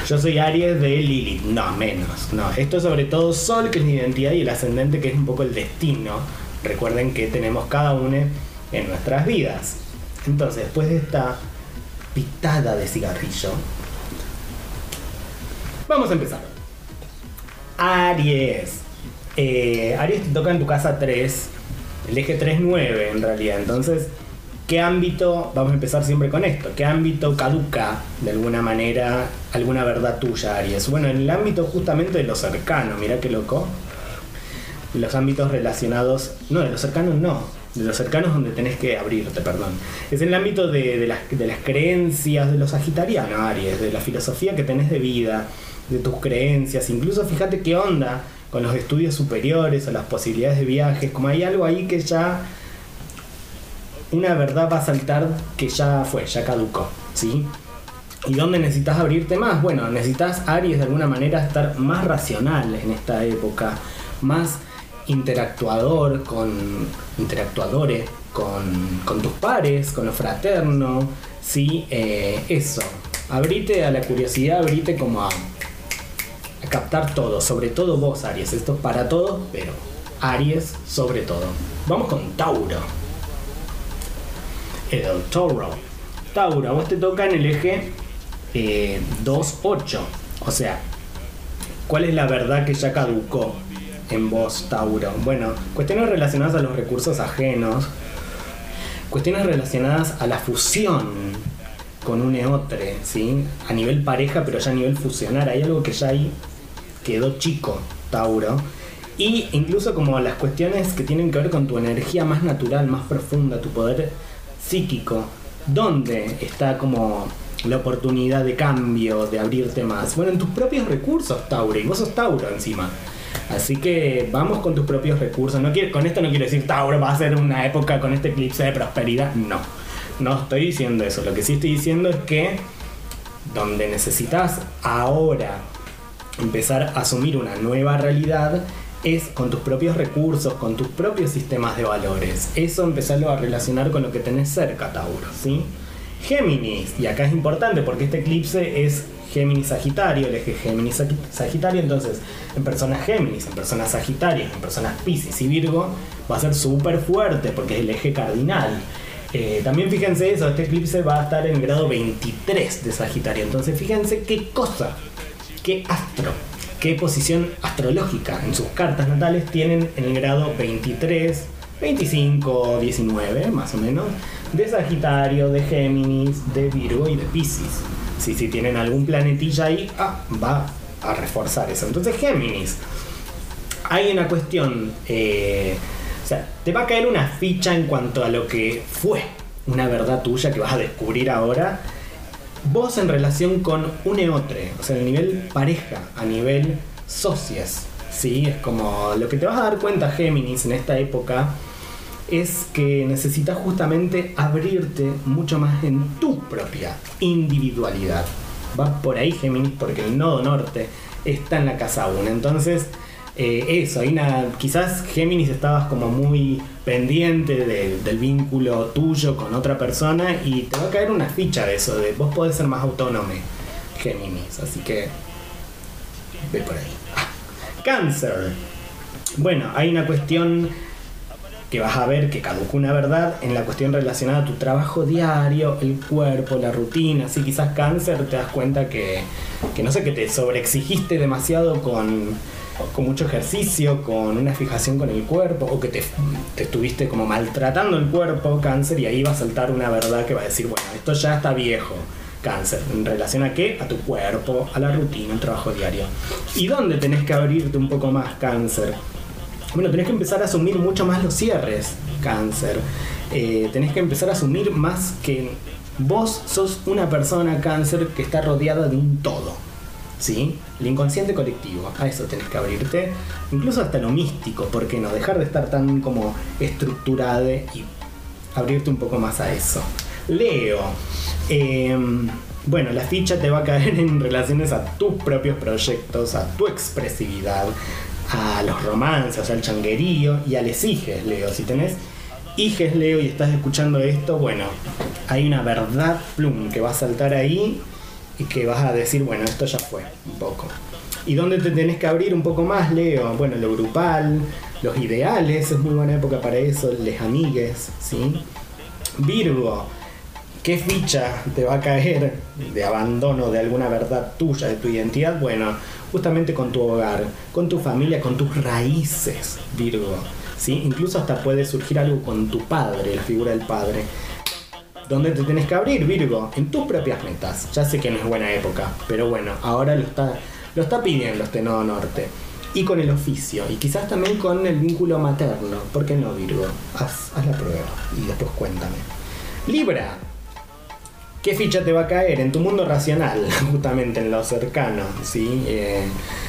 Yo soy Aries de Lilith. No, menos. No, esto es sobre todo Sol, que es la identidad, y el ascendente, que es un poco el destino. Recuerden que tenemos cada uno en nuestras vidas. Entonces, después de esta pitada de cigarrillo, vamos a empezar. Aries. Eh, Aries te toca en tu casa 3. El eje 3-9 en realidad. Entonces, ¿qué ámbito, vamos a empezar siempre con esto, qué ámbito caduca de alguna manera alguna verdad tuya, Aries? Bueno, en el ámbito justamente de lo cercano, mira qué loco. Los ámbitos relacionados, no, de los cercanos no, de los cercanos donde tenés que abrirte, perdón. Es en el ámbito de, de las, de las creencias de los sagitarianos, Aries, de la filosofía que tenés de vida, de tus creencias, incluso fíjate qué onda con los estudios superiores o las posibilidades de viajes, como hay algo ahí que ya una verdad va a saltar que ya fue, ya caducó, ¿sí? ¿Y dónde necesitas abrirte más? Bueno, necesitas Aries de alguna manera estar más racional en esta época, más interactuador con interactuadores con, con tus pares, con lo fraterno, ¿sí? Eh, eso, abrite a la curiosidad, abrite como a, a captar todo, sobre todo vos Aries, esto es para todos, pero Aries sobre todo. Vamos con Tauro. El Tauro. Tauro, a vos te toca en el eje eh, 2-8. O sea, ¿cuál es la verdad que ya caducó en vos, Tauro? Bueno, cuestiones relacionadas a los recursos ajenos, cuestiones relacionadas a la fusión con un eotre, ¿sí? A nivel pareja, pero ya a nivel fusionar. Hay algo que ya ahí quedó chico, Tauro. Y incluso como las cuestiones que tienen que ver con tu energía más natural, más profunda, tu poder psíquico, ¿dónde está como la oportunidad de cambio, de abrirte más? Bueno, en tus propios recursos, Tauro, y vos sos Tauro encima. Así que vamos con tus propios recursos. No quiero, con esto no quiero decir Tauro va a ser una época con este eclipse de prosperidad. No, no estoy diciendo eso. Lo que sí estoy diciendo es que donde necesitas ahora empezar a asumir una nueva realidad es con tus propios recursos, con tus propios sistemas de valores. Eso empezarlo a relacionar con lo que tenés cerca, Tauro, ¿sí? Géminis, y acá es importante porque este eclipse es Géminis Sagitario, el eje Géminis Sagitario, entonces en personas Géminis, en personas Sagitarias, en personas Pisces y Virgo va a ser súper fuerte porque es el eje cardinal. Eh, también fíjense eso, este eclipse va a estar en grado 23 de Sagitario, entonces fíjense qué cosa, qué astro, qué posición astrológica en sus cartas natales tienen en el grado 23, 25, 19 más o menos, de Sagitario, de Géminis, de Virgo y de Pisces. Si, si tienen algún planetilla ahí, ah, va a reforzar eso. Entonces Géminis, hay una cuestión, eh, o sea, te va a caer una ficha en cuanto a lo que fue una verdad tuya que vas a descubrir ahora. Vos en relación con un eotre, o sea, a nivel pareja, a nivel socias, ¿sí? Es como lo que te vas a dar cuenta, Géminis, en esta época, es que necesitas justamente abrirte mucho más en tu propia individualidad. Va por ahí, Géminis, porque el nodo norte está en la casa 1. Entonces, eh, eso, hay una, quizás Géminis estabas como muy pendiente de- del vínculo tuyo con otra persona y te va a caer una ficha de eso, de vos podés ser más autónomo, Géminis, así que ve por ahí. Ah, Cáncer. Bueno, hay una cuestión que vas a ver que caducó una verdad en la cuestión relacionada a tu trabajo diario, el cuerpo, la rutina. Así quizás cáncer te das cuenta que, que no sé, que te sobreexigiste demasiado con, con mucho ejercicio, con una fijación con el cuerpo, o que te, te estuviste como maltratando el cuerpo, cáncer, y ahí va a saltar una verdad que va a decir, bueno, esto ya está viejo. Cáncer, ¿en relación a qué? A tu cuerpo, a la rutina, al trabajo diario. ¿Y dónde tenés que abrirte un poco más, cáncer? Bueno, tenés que empezar a asumir mucho más los cierres, cáncer. Eh, tenés que empezar a asumir más que vos sos una persona, cáncer, que está rodeada de un todo. ¿Sí? El inconsciente colectivo, a eso tenés que abrirte. Incluso hasta lo místico, ¿por qué no? Dejar de estar tan como estructurada y abrirte un poco más a eso. Leo. eh, bueno, la ficha te va a caer en relaciones a tus propios proyectos, a tu expresividad, a los romances, al changuerío y a les hijes, Leo. Si tenés hijes, Leo, y estás escuchando esto, bueno, hay una verdad plum que va a saltar ahí y que vas a decir, bueno, esto ya fue un poco. ¿Y dónde te tenés que abrir un poco más, Leo? Bueno, lo grupal, los ideales, es muy buena época para eso, les amigues, ¿sí? Virgo, ¿qué ficha te va a caer de abandono de alguna verdad tuya, de tu identidad? Bueno, justamente con tu hogar, con tu familia, con tus raíces, Virgo. ¿sí? Incluso hasta puede surgir algo con tu padre, la figura del padre. ¿Dónde te tenés que abrir, Virgo? En tus propias metas. Ya sé que no es buena época, pero bueno, ahora lo está, lo está pidiendo este nodo norte. Y con el oficio, y quizás también con el vínculo materno. ¿Por qué no, Virgo? Haz, haz la prueba y después cuéntame. Libra, ¿Qué ficha te va a caer? En tu mundo racional, justamente en lo cercano, ¿sí? Eh,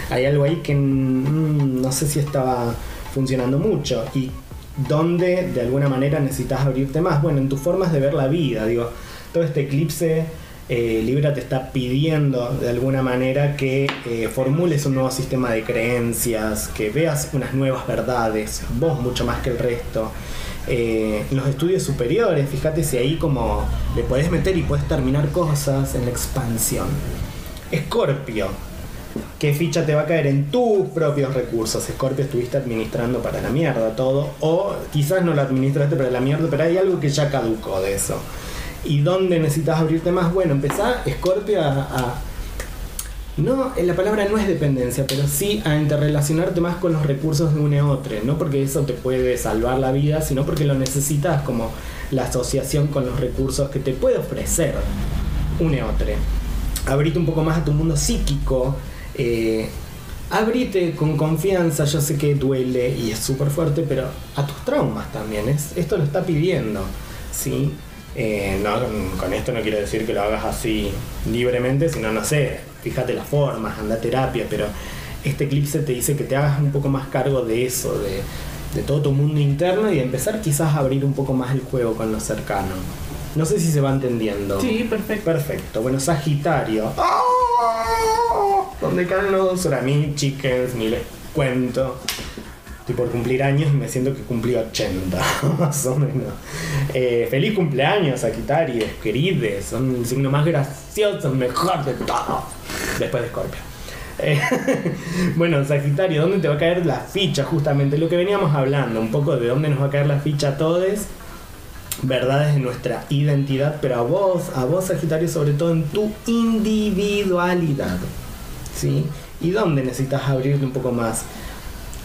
hay algo ahí que mm, no sé si estaba funcionando mucho y donde de alguna manera necesitas abrirte más. Bueno, en tus formas de ver la vida, digo, todo este eclipse eh, Libra te está pidiendo de alguna manera que eh, formules un nuevo sistema de creencias, que veas unas nuevas verdades, vos mucho más que el resto. Eh, los estudios superiores, fíjate si ahí como le podés meter y puedes terminar cosas en la expansión. Escorpio, ¿qué ficha te va a caer en tus propios recursos? Escorpio estuviste administrando para la mierda todo, o quizás no lo administraste para la mierda, pero hay algo que ya caducó de eso. ¿Y dónde necesitas abrirte más? Bueno, empezá, Escorpio, a, no, la palabra no es dependencia, pero sí a interrelacionarte más con los recursos de un eotre, no porque eso te puede salvar la vida, sino porque lo necesitas como la asociación con los recursos que te puede ofrecer un eotre. Abrite un poco más a tu mundo psíquico, eh, abrite con confianza, yo sé que duele y es súper fuerte, pero a tus traumas también, es, esto lo está pidiendo, ¿sí? Eh, no, con esto no quiero decir que lo hagas así libremente, sino, no sé, fíjate las formas, anda a terapia, pero este eclipse te dice que te hagas un poco más cargo de eso, de, de todo tu mundo interno y de empezar quizás a abrir un poco más el juego con lo cercano. No sé si se va entendiendo. Sí, perfecto. Perfecto. Bueno, Sagitario. ¡Ah! Donde caen los mí, chickens, ni les cuento. Estoy por cumplir años y me siento que cumplí 80, más o menos. Eh, feliz cumpleaños, Sagitario, querides. Son el signo más gracioso, mejor de todo. Después de Scorpio. Eh, bueno, Sagitario, ¿dónde te va a caer la ficha? Justamente lo que veníamos hablando, un poco de dónde nos va a caer la ficha a todos verdades de nuestra identidad, pero a vos, a vos Sagitario, sobre todo en tu individualidad. ¿Sí? ¿Y dónde necesitas abrirte un poco más?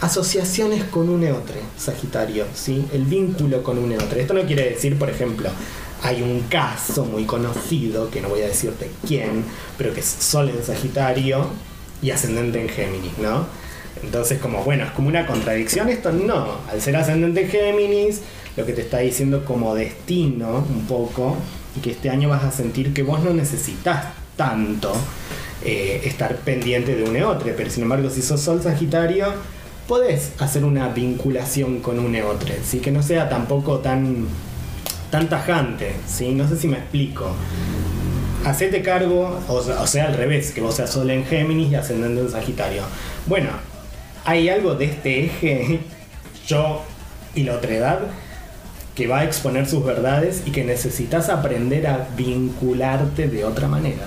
asociaciones con un eotre, Sagitario, ¿sí? El vínculo con un eotre. Esto no quiere decir, por ejemplo, hay un caso muy conocido, que no voy a decirte quién, pero que es Sol en Sagitario y ascendente en Géminis, ¿no? Entonces, como, bueno, es como una contradicción esto, no. Al ser ascendente en Géminis, lo que te está diciendo como destino, un poco, y que este año vas a sentir que vos no necesitas tanto eh, estar pendiente de un eotre, pero sin embargo, si sos Sol Sagitario, podés hacer una vinculación con un eotre, ¿sí? que no sea tampoco tan, tan tajante, ¿sí? no sé si me explico. Hacete cargo, o, o sea, al revés, que vos seas Sol en Géminis y ascendente en Sagitario. Bueno, hay algo de este eje, yo y la otredad, que va a exponer sus verdades y que necesitas aprender a vincularte de otra manera,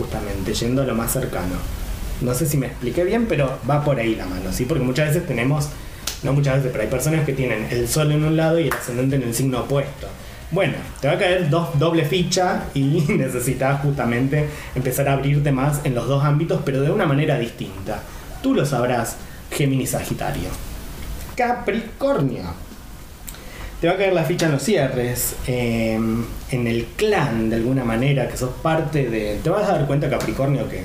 justamente yendo a lo más cercano. No sé si me expliqué bien, pero va por ahí la mano, ¿sí? Porque muchas veces tenemos, no muchas veces, pero hay personas que tienen el sol en un lado y el ascendente en el signo opuesto. Bueno, te va a caer dos, doble ficha y necesitas justamente empezar a abrirte más en los dos ámbitos, pero de una manera distinta. Tú lo sabrás, Géminis Sagitario. Capricornio. Te va a caer la ficha en los cierres, eh, en el clan de alguna manera, que sos parte de... Te vas a dar cuenta, Capricornio, que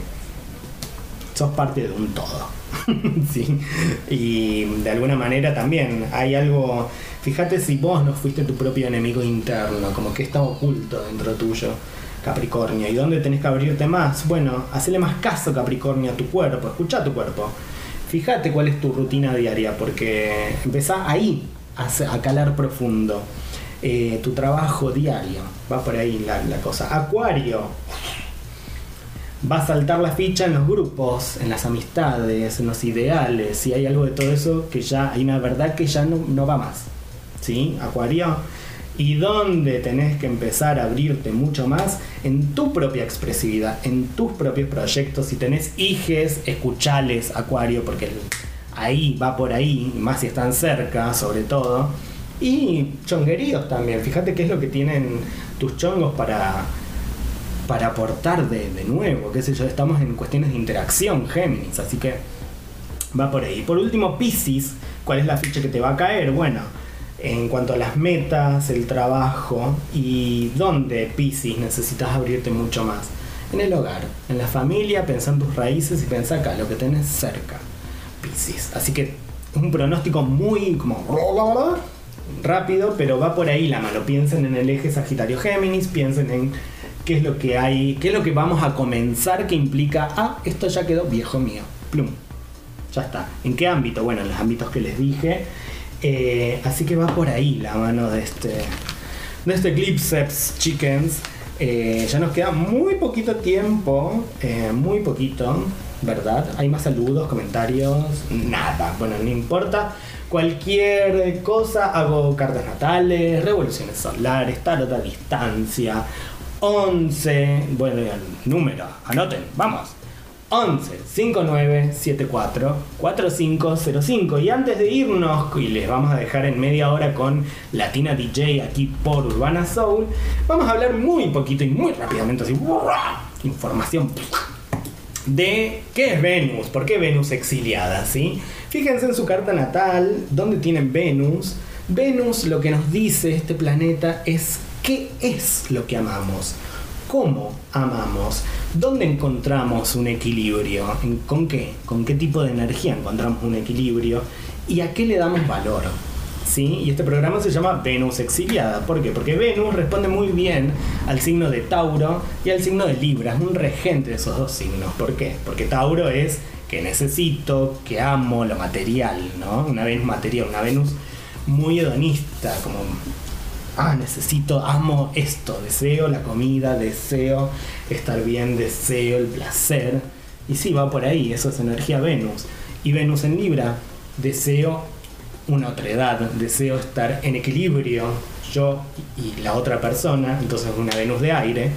sos parte de un todo. Y de alguna manera también hay algo. Fíjate si vos no fuiste tu propio enemigo interno, como que está oculto dentro tuyo, Capricornio. ¿Y dónde tenés que abrirte más? Bueno, hacele más caso, Capricornio, a tu cuerpo, escucha tu cuerpo. Fíjate cuál es tu rutina diaria, porque empezá ahí a, calar profundo. Eh, tu trabajo diario, va por ahí la, cosa. Acuario, va a saltar la ficha en los grupos, en las amistades, en los ideales, si hay algo de todo eso que ya hay una verdad que ya no, va más. ¿Sí? Acuario. Y dónde tenés que empezar a abrirte mucho más en tu propia expresividad, en tus propios proyectos. Si tenés hijes, escuchales, Acuario, porque ahí va por ahí, más si están cerca, sobre todo. Y chongueríos también. Fíjate qué es lo que tienen tus chongos para para aportar de, de, nuevo, qué sé yo, estamos en cuestiones de interacción, Géminis, así que va por ahí. Por último, Pisces, ¿cuál es la ficha que te va a caer? Bueno, en cuanto a las metas, el trabajo y dónde Pisces necesitas abrirte mucho más. En el hogar, en la familia, pensá en tus raíces y pensá acá, lo que tenés cerca, Así que un pronóstico muy como rápido, pero va por ahí la mano. Piensen en el eje Sagitario-Géminis, piensen en qué es lo que hay, qué es lo que vamos a comenzar que implica, ah, esto ya quedó viejo mío, plum, ya está. ¿En qué ámbito? Bueno, en los ámbitos que les dije. Eh, así que va por ahí la mano de este, de este Clipseps Chickens. Eh, ya nos queda muy poquito tiempo, eh, muy poquito, ¿verdad? Hay más saludos, comentarios, nada. Bueno, no importa. Cualquier cosa, hago cartas natales, revoluciones solares, tarot a distancia, 11, bueno, el número, anoten, vamos. 11 59 74 4505 y antes de irnos y les vamos a dejar en media hora con Latina DJ aquí por Urbana Soul vamos a hablar muy poquito y muy rápidamente así información de qué es Venus, por qué Venus exiliada, ¿sí? Fíjense en su carta natal, donde tienen Venus. Venus lo que nos dice este planeta es qué es lo que amamos, cómo amamos, dónde encontramos un equilibrio, con qué, con qué tipo de energía encontramos un equilibrio y a qué le damos valor. ¿Sí? Y este programa se llama Venus exiliada. ¿Por qué? Porque Venus responde muy bien al signo de Tauro y al signo de Libra. Es un regente de esos dos signos. ¿Por qué? Porque Tauro es que necesito, que amo lo material, ¿no? Una Venus material, una Venus muy hedonista, como ah, necesito, amo esto, deseo la comida, deseo estar bien, deseo el placer. Y sí, va por ahí, eso es energía Venus. Y Venus en Libra, deseo una otra edad, deseo estar en equilibrio, yo y la otra persona, entonces una Venus de aire.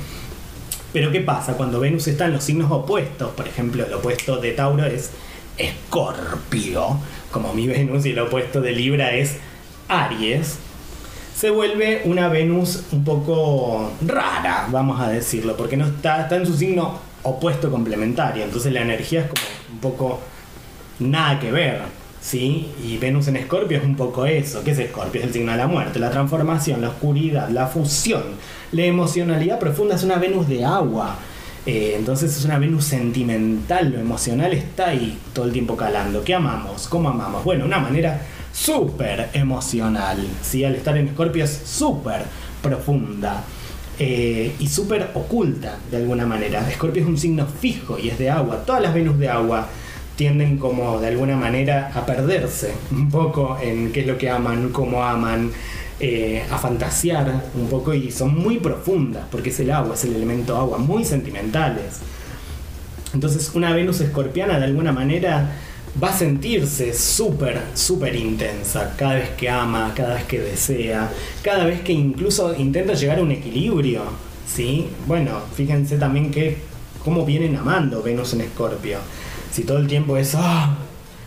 Pero ¿qué pasa cuando Venus está en los signos opuestos? Por ejemplo, el opuesto de Tauro es Escorpio, como mi Venus, y el opuesto de Libra es Aries se vuelve una Venus un poco rara, vamos a decirlo, porque no está, está en su signo opuesto complementario, entonces la energía es como un poco nada que ver, ¿sí? Y Venus en Escorpio es un poco eso. ¿Qué es Escorpio? Es el signo de la muerte, la transformación, la oscuridad, la fusión, la emocionalidad profunda. Es una Venus de agua. Eh, entonces es una Venus sentimental, lo emocional está ahí todo el tiempo calando. ¿Qué amamos? ¿Cómo amamos? Bueno, una manera súper emocional. ¿sí? Al estar en Escorpio es súper profunda. eh, y súper oculta de alguna manera. Escorpio es un signo fijo y es de agua. Todas las Venus de agua tienden como de alguna manera a perderse un poco en qué es lo que aman, cómo aman, eh, a fantasear un poco y son muy profundas porque es el agua, es el elemento agua, muy sentimentales. Entonces una Venus escorpiana de alguna manera va a sentirse súper, súper intensa cada vez que ama, cada vez que desea, cada vez que incluso intenta llegar a un equilibrio. ¿sí? Bueno, fíjense también que cómo vienen amando Venus en Escorpio. Si todo el tiempo es, ah,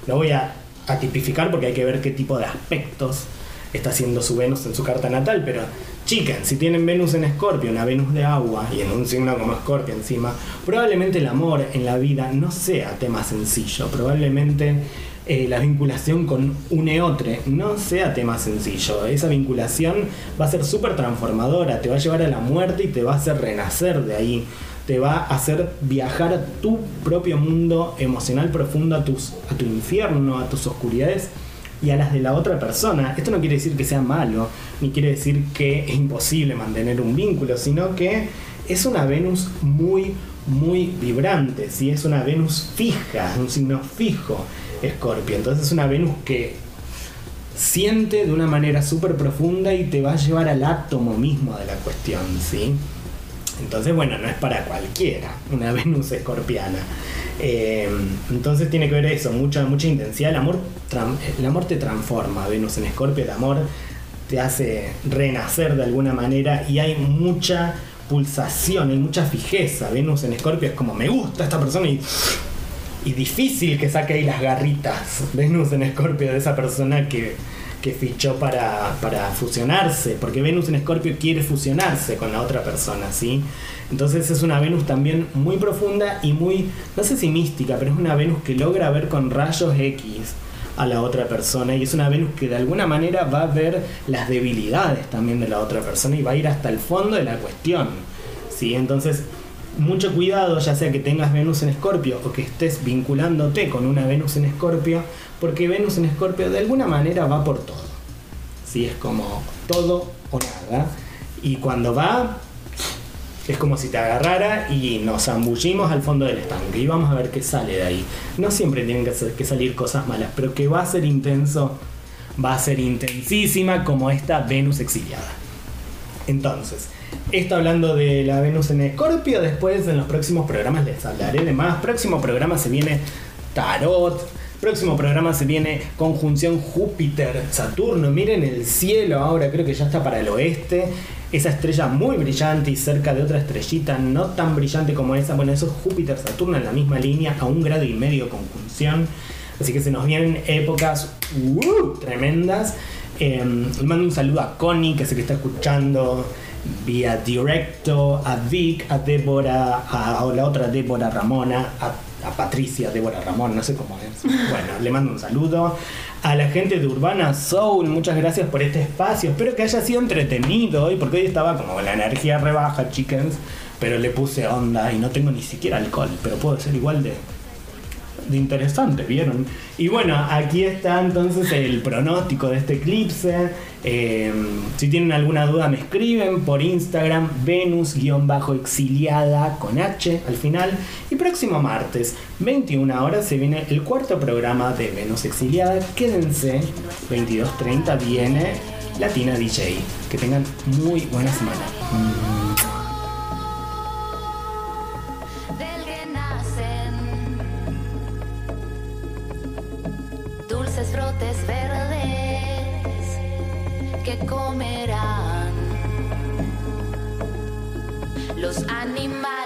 lo voy a, a tipificar porque hay que ver qué tipo de aspectos está haciendo su Venus en su carta natal, pero chiquen, si tienen Venus en Escorpio, una Venus de agua y en un signo como Escorpio encima, probablemente el amor en la vida no sea tema sencillo, probablemente eh, la vinculación con un eotre no sea tema sencillo, esa vinculación va a ser súper transformadora, te va a llevar a la muerte y te va a hacer renacer de ahí. Te va a hacer viajar a tu propio mundo emocional profundo, a, tus, a tu infierno, a tus oscuridades y a las de la otra persona. Esto no quiere decir que sea malo, ni quiere decir que es imposible mantener un vínculo, sino que es una Venus muy, muy vibrante, ¿sí? es una Venus fija, un signo fijo, Escorpio. Entonces es una Venus que siente de una manera súper profunda y te va a llevar al átomo mismo de la cuestión, ¿sí? Entonces, bueno, no es para cualquiera una Venus escorpiana. Eh, entonces tiene que ver eso, mucha, mucha intensidad. El amor, el amor te transforma, Venus en Escorpio, el amor te hace renacer de alguna manera y hay mucha pulsación, hay mucha fijeza. Venus en Escorpio es como me gusta esta persona y, y difícil que saque ahí las garritas. Venus en Escorpio de esa persona que, que fichó para, para fusionarse, porque Venus en Escorpio quiere fusionarse con la otra persona, ¿sí? Entonces es una Venus también muy profunda y muy, no sé si mística, pero es una Venus que logra ver con rayos X a la otra persona y es una Venus que de alguna manera va a ver las debilidades también de la otra persona y va a ir hasta el fondo de la cuestión, ¿sí? Entonces mucho cuidado, ya sea que tengas Venus en Escorpio o que estés vinculándote con una Venus en Escorpio, porque Venus en Escorpio de alguna manera va por todo. ¿sí? Es como todo o nada. Y cuando va, es como si te agarrara y nos zambullimos al fondo del estanque y vamos a ver qué sale de ahí. No siempre tienen que, salir cosas malas, pero que va a ser intenso, va a ser intensísima como esta Venus exiliada. Entonces, esto hablando de la Venus en Escorpio, después en los próximos programas les hablaré de más. Próximo programa se viene Tarot. Próximo programa se viene conjunción Júpiter-Saturno. Miren el cielo ahora, creo que ya está para el oeste. Esa estrella muy brillante y cerca de otra estrellita no tan brillante como esa. Bueno, eso es Júpiter-Saturno en la misma línea, a un grado y medio conjunción. Así que se nos vienen épocas uh, tremendas. Eh, mando un saludo a Connie, que sé que está escuchando vía directo, a Vic, a Débora, a, la otra Débora Ramona, a Patricia Débora Ramón, no sé cómo es. Bueno, le mando un saludo. A la gente de Urbana Soul, muchas gracias por este espacio. Espero que haya sido entretenido hoy, porque hoy estaba como la energía rebaja, chickens. Pero le puse onda y no tengo ni siquiera alcohol, pero puedo ser igual de, de interesante, ¿vieron? Y bueno, aquí está entonces el pronóstico de este eclipse. Eh, si tienen alguna duda me escriben por Instagram, Venus-exiliada con H al final. Y próximo martes, 21 horas, se viene el cuarto programa de Venus Exiliada. Quédense, 22.30 viene Latina DJ. Que tengan muy buena semana. Los animales.